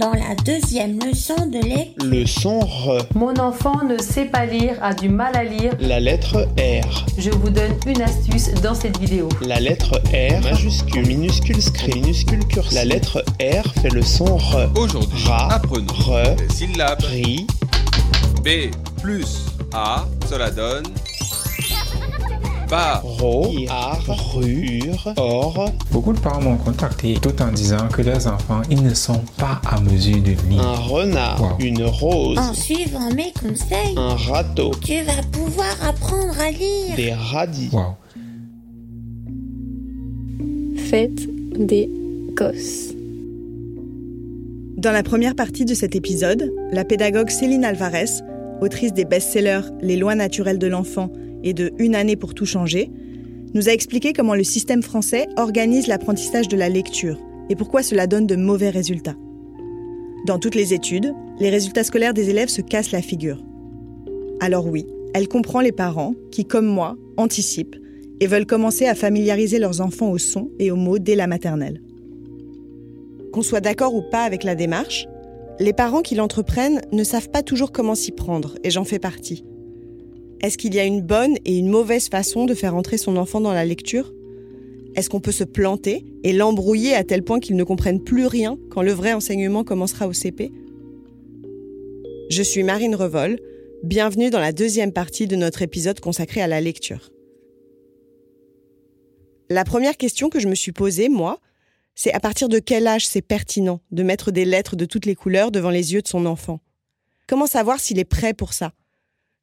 dans la deuxième leçon de lecture. Leçon R. Mon enfant ne sait pas lire, a du mal à lire. La lettre R. Je vous donne une astuce dans cette vidéo. La lettre R majuscule, minuscule script, minuscule cursive. La lettre R fait le son R. Aujourd'hui, Ra, apprenons re, les syllabes Ri, B plus A. Cela donne bar. Ro, Ar, Ru, Ur, Or, Beaucoup de parents m'ont contacté tout en disant que leurs enfants, ils ne sont pas à mesure de lire. un renard, Wow. une rose, En suivant mes conseils, un râteau, tu vas pouvoir apprendre à lire. des radis. Fête des gosses. Dans la première partie de cet épisode, la pédagogue Céline Alvarez, autrice des best-sellers Les lois naturelles de l'enfant et de Une année pour tout changer, nous a expliqué comment le système français organise l'apprentissage de la lecture et pourquoi cela donne de mauvais résultats. Dans toutes les études, les résultats scolaires des élèves se cassent la figure. Alors oui, elle comprend les parents qui, comme moi, anticipent et veulent commencer à familiariser leurs enfants au son et aux mots dès la maternelle. Qu'on soit d'accord ou pas avec la démarche, les parents qui l'entreprennent ne savent pas toujours comment s'y prendre, et j'en fais partie. Est-ce qu'il y a une bonne et une mauvaise façon de faire entrer son enfant dans la lecture? Est-ce qu'on peut se planter et l'embrouiller à tel point qu'il ne comprenne plus rien quand le vrai enseignement commencera au CP Je suis Marine Revol, bienvenue dans la deuxième partie de notre épisode consacré à la lecture. La première question que je me suis posée, moi, c'est à partir de quel âge c'est pertinent de mettre des lettres de toutes les couleurs devant les yeux de son enfant? Comment savoir s'il est prêt pour ça?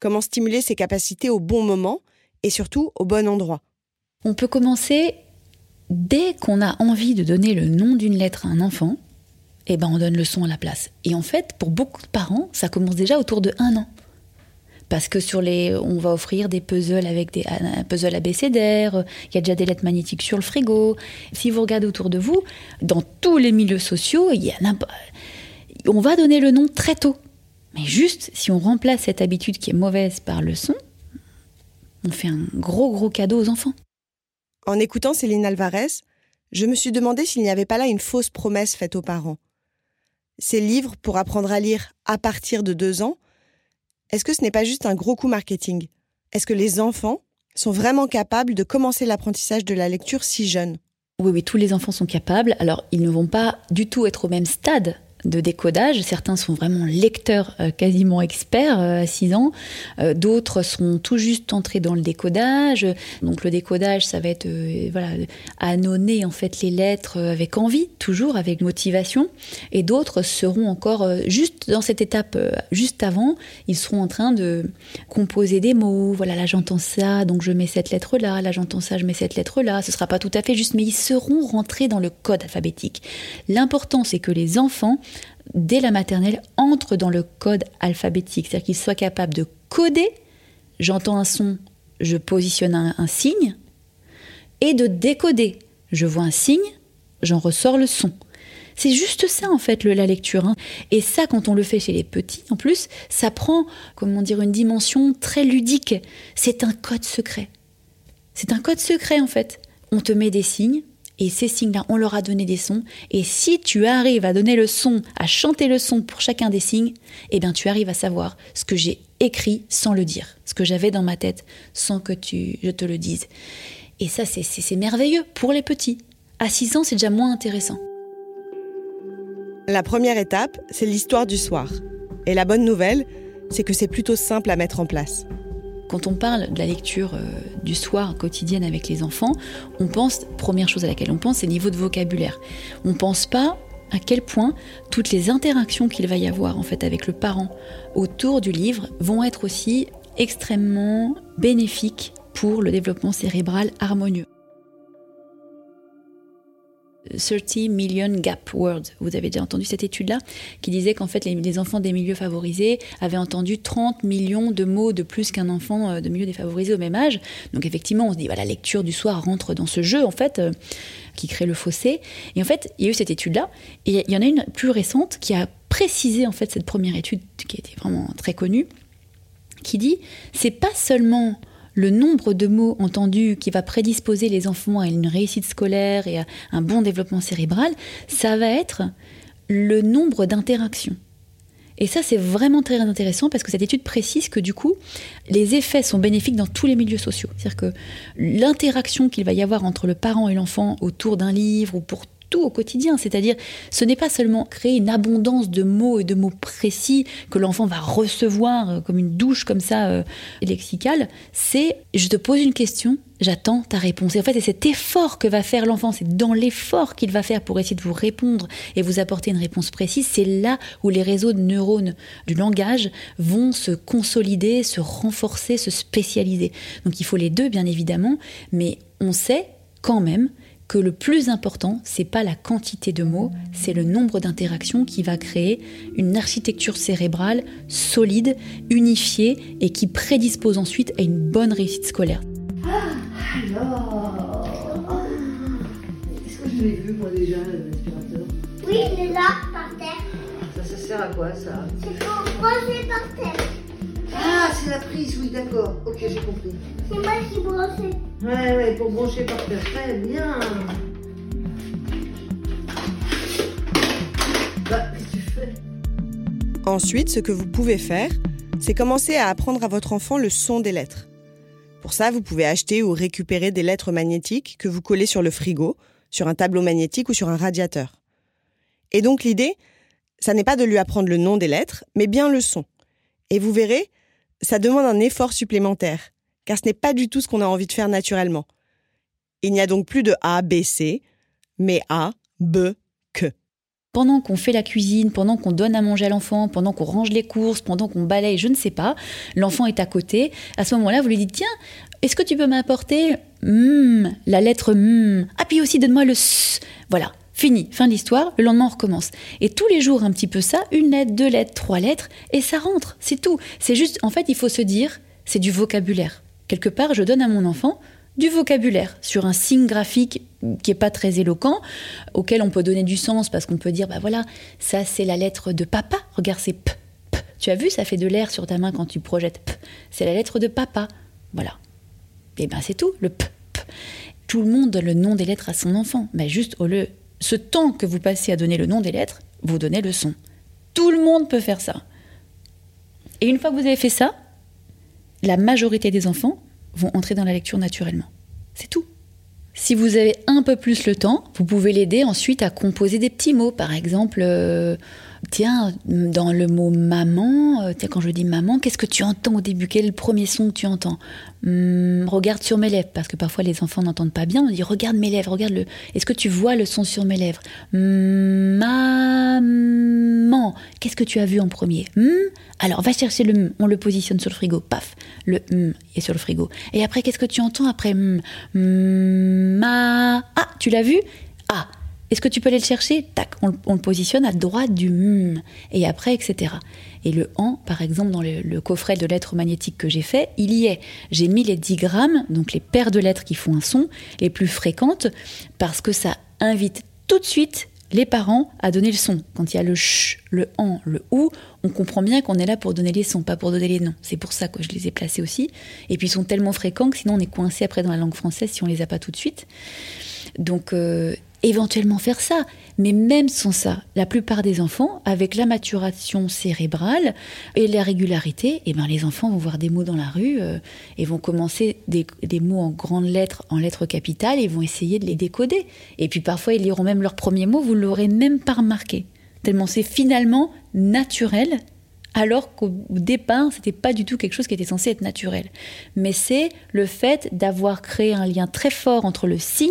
Comment stimuler ses capacités au bon moment et surtout au bon endroit On peut commencer dès qu'on a envie de donner le nom d'une lettre à un enfant, et ben on donne le son à la place. Et en fait, pour beaucoup de parents, ça commence déjà autour de un an. Parce que sur les, on va offrir des puzzles avec des un puzzle abécédaire, il y a déjà des lettres magnétiques sur le frigo. Si vous regardez autour de vous, dans tous les milieux sociaux, il y a on va donner le nom très tôt. Mais juste, si on remplace cette habitude qui est mauvaise par le son, on fait un gros gros cadeau aux enfants. En écoutant Céline Alvarez, je me suis demandé s'il n'y avait pas là une fausse promesse faite aux parents. Ces livres pour apprendre à lire à partir de deux ans, est-ce que ce n'est pas juste un gros coup marketing? Est-ce que les enfants sont vraiment capables de commencer l'apprentissage de la lecture si jeunes? Oui, oui, tous les enfants sont capables. Alors, ils ne vont pas du tout être au même stade de décodage. Certains sont vraiment lecteurs euh, quasiment experts euh, à 6 ans. Euh, D'autres sont tout juste entrés dans le décodage. Donc le décodage, ça va être voilà, annonner en fait les lettres avec envie, toujours avec motivation. Et d'autres seront encore juste dans cette étape, juste avant, ils seront en train de composer des mots. Voilà, là j'entends ça, donc je mets cette lettre-là. Là j'entends ça, je mets cette lettre-là. Ce sera pas tout à fait juste, mais ils seront rentrés dans le code alphabétique. L'important, c'est que les enfants dès la maternelle, entrent dans le code alphabétique, c'est-à-dire qu'ils soient capables de coder, j'entends un son, je positionne un, un signe, et de décoder, je vois un signe, j'en ressors le son. C'est juste ça en fait le, la lecture. hein. Et ça, quand on le fait chez les petits, en plus, ça prend, comment dire, une dimension très ludique. C'est un code secret. C'est un code secret en fait. On te met des signes, et ces signes-là, on leur a donné des sons. Et si tu arrives à donner le son, à chanter le son pour chacun des signes, eh bien, tu arrives à savoir ce que j'ai écrit sans le dire, ce que j'avais dans ma tête sans que tu, je te le dise. Et ça, c'est- merveilleux pour les petits. À 6 ans, c'est déjà moins intéressant. La première étape, c'est l'histoire du soir. Et la bonne nouvelle, c'est que c'est plutôt simple à mettre en place. Quand on parle de la lecture euh, du soir quotidienne avec les enfants, on pense, première chose à laquelle on pense, c'est le niveau de vocabulaire. On ne pense pas à quel point toutes les interactions qu'il va y avoir en fait avec le parent autour du livre vont être aussi extrêmement bénéfiques pour le développement cérébral harmonieux. 30 million gap words. Vous avez déjà entendu cette étude-là qui disait qu'en fait les, enfants des milieux favorisés avaient entendu 30 millions de mots de plus qu'un enfant euh, de milieux défavorisés au même âge. Donc effectivement, on se dit bah, la lecture du soir rentre dans ce jeu en fait euh, qui crée le fossé. Et en fait, il y a eu cette étude-là et il y en a une plus récente qui a précisé en fait cette première étude qui a été vraiment très connue qui dit c'est pas seulement le nombre de mots entendus qui va prédisposer les enfants à une réussite scolaire et à un bon développement cérébral, ça va être le nombre d'interactions. Et ça, c'est vraiment très intéressant parce que cette étude précise que du coup, les effets sont bénéfiques dans tous les milieux sociaux. C'est-à-dire que l'interaction qu'il va y avoir entre le parent et l'enfant autour d'un livre ou pour tout au quotidien. C'est-à-dire, ce n'est pas seulement créer une abondance de mots et de mots précis que l'enfant va recevoir euh, comme une douche comme ça euh, lexicale. C'est, je te pose une question, j'attends ta réponse. Et en fait, c'est cet effort que va faire l'enfant, c'est dans l'effort qu'il va faire pour essayer de vous répondre et vous apporter une réponse précise, c'est là où les réseaux de neurones du langage vont se consolider, se renforcer, se spécialiser. Donc il faut les deux, bien évidemment, mais on sait quand même que le plus important, c'est pas la quantité de mots, c'est le nombre d'interactions qui va créer une architecture cérébrale solide, unifiée et qui prédispose ensuite à une bonne réussite scolaire. Ah, alors Est-ce que je l'ai vu moi déjà l'aspirateur? Oui, il est là, par terre. Ça, ça sert à quoi ça? C'est pour brancher par terre. C'est la prise, oui, d'accord. Ok, j'ai compris. C'est moi qui branche. Ouais, ouais, pour brancher par terre. Très bien. Bah, qu'est-ce que tu fais? Ensuite, ce que vous pouvez faire, c'est commencer à apprendre à votre enfant le son des lettres. Pour ça, vous pouvez acheter ou récupérer des lettres magnétiques que vous collez sur le frigo, sur un tableau magnétique ou sur un radiateur. Et donc l'idée, ça n'est pas de lui apprendre le nom des lettres, mais bien le son. Et vous verrez, ça demande un effort supplémentaire, car ce n'est pas du tout ce qu'on a envie de faire naturellement. Il n'y a donc plus de A, B, C, mais A, B, que. Pendant qu'on fait la cuisine, pendant qu'on donne à manger à l'enfant, pendant qu'on range les courses, pendant qu'on balaye, je ne sais pas, l'enfant est à côté. À ce moment-là, vous lui dites tiens, est-ce que tu peux m'apporter mm, la lettre M Ah puis aussi donne-moi le S. Voilà. Fini, fin de l'histoire, le lendemain on recommence. Et tous les jours un petit peu ça, une lettre, deux lettres, trois lettres, et ça rentre, c'est tout. C'est juste, en fait, il faut se dire, c'est du vocabulaire. Quelque part, je donne à mon enfant du vocabulaire sur un signe graphique qui est pas très éloquent, auquel on peut donner du sens parce qu'on peut dire, bah voilà, ça c'est la lettre de papa, regarde c'est p, p. Tu as vu, ça fait de l'air sur ta main quand tu projettes p. C'est la lettre de papa. Voilà. Et ben c'est tout, le p, p. Tout le monde donne le nom des lettres à son enfant, mais juste au lieu ce temps que vous passez à donner le nom des lettres, vous donnez le son. Tout le monde peut faire ça. Et une fois que vous avez fait ça, la majorité des enfants vont entrer dans la lecture naturellement. C'est tout. Si vous avez un peu plus le temps, vous pouvez l'aider ensuite à composer des petits mots. Par exemple, euh, tiens, dans le mot maman, euh, tiens, quand je dis maman, qu'est-ce que tu entends au début? Quel est le premier son que tu entends? Hum, Regarde sur mes lèvres, parce que parfois les enfants n'entendent pas bien. On dit regarde mes lèvres, regarde le. Est-ce que tu vois le son sur mes lèvres? Maman, qu'est-ce que tu as vu en premier? Hum Alors va chercher le hum, on le positionne sur le frigo, paf, le hum est sur le frigo. Et après, qu'est-ce que tu entends après? Ma. Ah, tu l'as vu? Ah, est-ce que tu peux aller le chercher Tac, on, le positionne à droite du mm, et après, etc. Et le en, par exemple, dans le, coffret de lettres magnétiques que j'ai fait, il y est. J'ai mis les digrammes, donc les paires de lettres qui font un son, les plus fréquentes, parce que ça invite tout de suite les parents à donner le son. Quand il y a le ch, le en, le ou, on comprend bien qu'on est là pour donner les sons, pas pour donner les noms. C'est pour ça que je les ai placés aussi. Et puis ils sont tellement fréquents que sinon on est coincé après dans la langue française si on les a pas tout de suite. Donc euh, éventuellement faire ça. Mais même sans ça, la plupart des enfants, avec la maturation cérébrale et la régularité, eh ben les enfants vont voir des mots dans la rue euh, et vont commencer des, mots en grandes lettres, en lettres capitales, et vont essayer de les décoder. Et puis parfois, ils liront même leurs premiers mots, vous ne l'aurez même pas remarqué. tellement c'est finalement naturel, alors qu'au départ, c'était pas du tout quelque chose qui était censé être naturel. Mais c'est le fait d'avoir créé un lien très fort entre le signe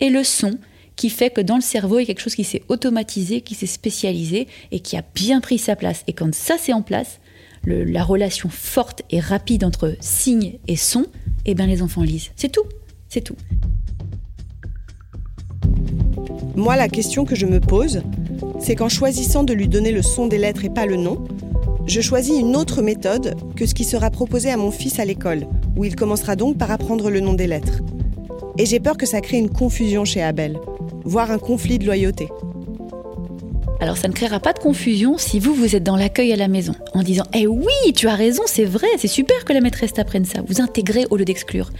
et le son qui fait que dans le cerveau, il y a quelque chose qui s'est automatisé, qui s'est spécialisé et qui a bien pris sa place. Et quand ça c'est en place, la relation forte et rapide entre signe et son, eh bien les enfants lisent. C'est tout, c'est tout. Moi, la question que je me pose, c'est qu'en choisissant de lui donner le son des lettres et pas le nom, je choisis une autre méthode que ce qui sera proposé à mon fils à l'école, où il commencera donc par apprendre le nom des lettres. Et j'ai peur que ça crée une confusion chez Abel, voire un conflit de loyauté. Alors ça ne créera pas de confusion si vous, vous êtes dans l'accueil à la maison, en disant Eh oui, tu as raison, c'est vrai, c'est super que la maîtresse t'apprenne ça. Vous intégrez au lieu d'exclure.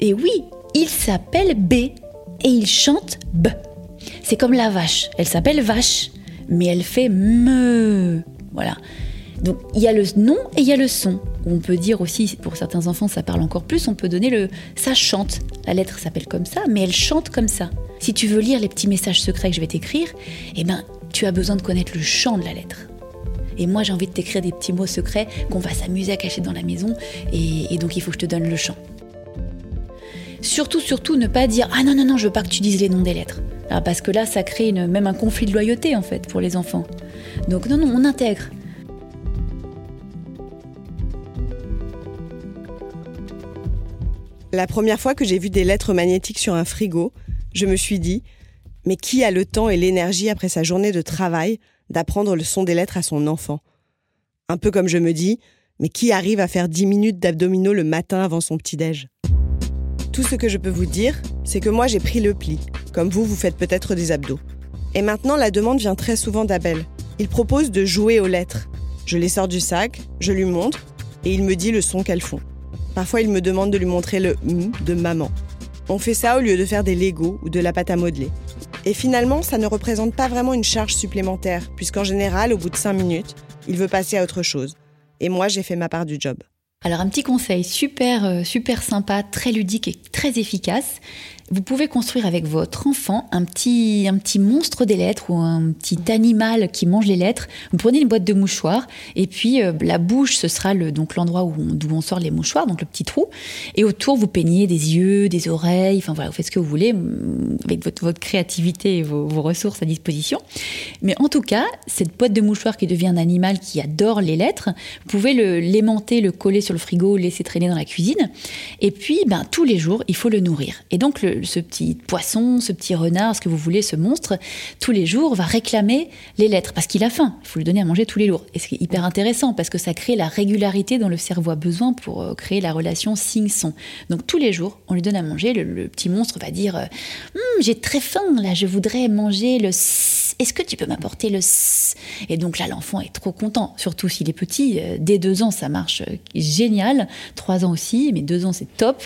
Et oui, il s'appelle B et il chante B. C'est comme la vache. Elle s'appelle vache, mais elle fait me. Voilà. Donc il y a le nom et il y a le son. On peut dire aussi, pour certains enfants, ça parle encore plus, on peut donner le ça chante. La lettre s'appelle comme ça, mais elle chante comme ça. Si tu veux lire les petits messages secrets que je vais t'écrire, eh ben, tu as besoin de connaître le chant de la lettre. Et moi, j'ai envie de t'écrire des petits mots secrets qu'on va s'amuser à cacher dans la maison, et, donc il faut que je te donne le chant. Surtout, surtout, ne pas dire Ah non, non, non, je veux pas que tu dises les noms des lettres. Ah, parce que là, ça crée même un conflit de loyauté, en fait, pour les enfants. Donc, non, non, on intègre. La première fois que j'ai vu des lettres magnétiques sur un frigo, je me suis dit Mais qui a le temps et l'énergie après sa journée de travail d'apprendre le son des lettres à son enfant? Un peu comme je me dis Mais qui arrive à faire 10 minutes d'abdominaux le matin avant son petit-déj? Tout ce que je peux vous dire, c'est que moi j'ai pris le pli, comme vous, vous faites peut-être des abdos. Et maintenant, la demande vient très souvent d'Abel. Il propose de jouer aux lettres. Je les sors du sac, je lui montre, et il me dit le son qu'elles font. Parfois, il me demande de lui montrer le M de maman. On fait ça au lieu de faire des Legos ou de la pâte à modeler. Et finalement, ça ne représente pas vraiment une charge supplémentaire, puisqu'en général, au bout de 5 minutes, il veut passer à autre chose. Et moi, j'ai fait ma part du job. Alors un petit conseil super euh, super sympa, très ludique et très efficace, vous pouvez construire avec votre enfant un petit, un petit monstre des lettres ou un petit animal qui mange les lettres. Vous prenez une boîte de mouchoirs et puis euh, la bouche, ce sera le, donc l'endroit où d'où on sort les mouchoirs, donc le petit trou. Et autour, vous peignez des yeux, des oreilles, enfin voilà, vous faites ce que vous voulez mm, avec votre, votre créativité et vos, ressources à disposition. Mais en tout cas, cette boîte de mouchoirs qui devient un animal qui adore les lettres, vous pouvez le l'aimanter, le coller sur le frigo, laisser traîner dans la cuisine. Et puis, ben, tous les jours, il faut le nourrir. Et donc, le, ce petit poisson, ce petit renard, ce que vous voulez, ce monstre, tous les jours va réclamer les lettres parce qu'il a faim. Il faut lui donner à manger tous les jours. Et c'est hyper intéressant parce que ça crée la régularité dont le cerveau a besoin pour euh, créer la relation signe-son. Donc tous les jours, on lui donne à manger. Le, petit monstre va dire euh, hum, J'ai très faim, là, je voudrais manger le Est-ce que tu peux m'apporter le Et donc là, l'enfant est trop content, surtout s'il est petit. Euh, dès deux ans, ça marche génial. Trois ans aussi, mais deux ans, c'est top.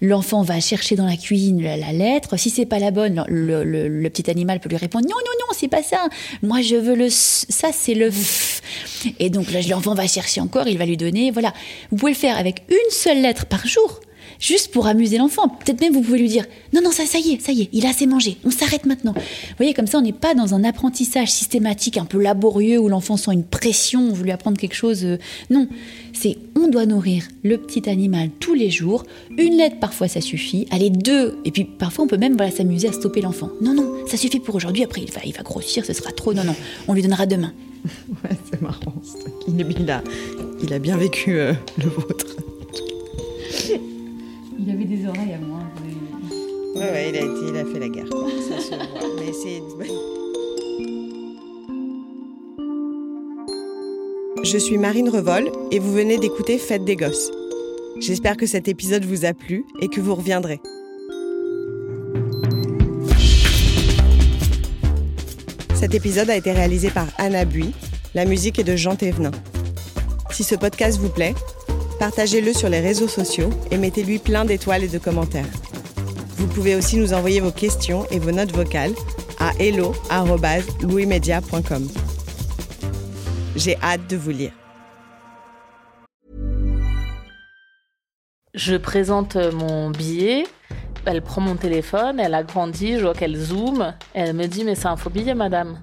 L'enfant va chercher dans la cuisine la, lettre. Si c'est pas la bonne, le, petit animal peut lui répondre non, non, non, c'est pas ça. Moi, je veux le ça, c'est le f. Et donc l'enfant va chercher encore, il va lui donner. Voilà. Vous pouvez le faire avec une seule lettre par jour juste pour amuser l'enfant. Peut-être même vous pouvez lui dire non non ça ça y est ça y est il a assez mangé on s'arrête maintenant. Vous voyez comme ça on n'est pas dans un apprentissage systématique un peu laborieux où l'enfant sent une pression on veut lui apprendre quelque chose. Euh, non c'est on doit nourrir le petit animal tous les jours une lettre parfois ça suffit allez deux et puis parfois on peut même voilà, s'amuser à stopper l'enfant. Non non ça suffit pour aujourd'hui après il va il va grossir ce sera trop non non on lui donnera demain. ouais c'est marrant il a, bien vécu euh, le vôtre. Des oreilles à moi. Ouais, ouais, il a, été, il a fait la guerre. Ça se voit. Mais c'est. Je suis Marine Revol et vous venez d'écouter Fête des Gosses. J'espère que cet épisode vous a plu et que vous reviendrez. Cet épisode a été réalisé par Anna Bui. La musique est de Jean Thévenin. Si ce podcast vous plaît, partagez-le sur les réseaux sociaux et mettez-lui plein d'étoiles et de commentaires. Vous pouvez aussi nous envoyer vos questions et vos notes vocales à hello.louismedia.com. J'ai hâte de vous lire. Je présente mon billet, elle prend mon téléphone, elle a grandi, je vois qu'elle zoome, elle me dit mais c'est un faux billet madame.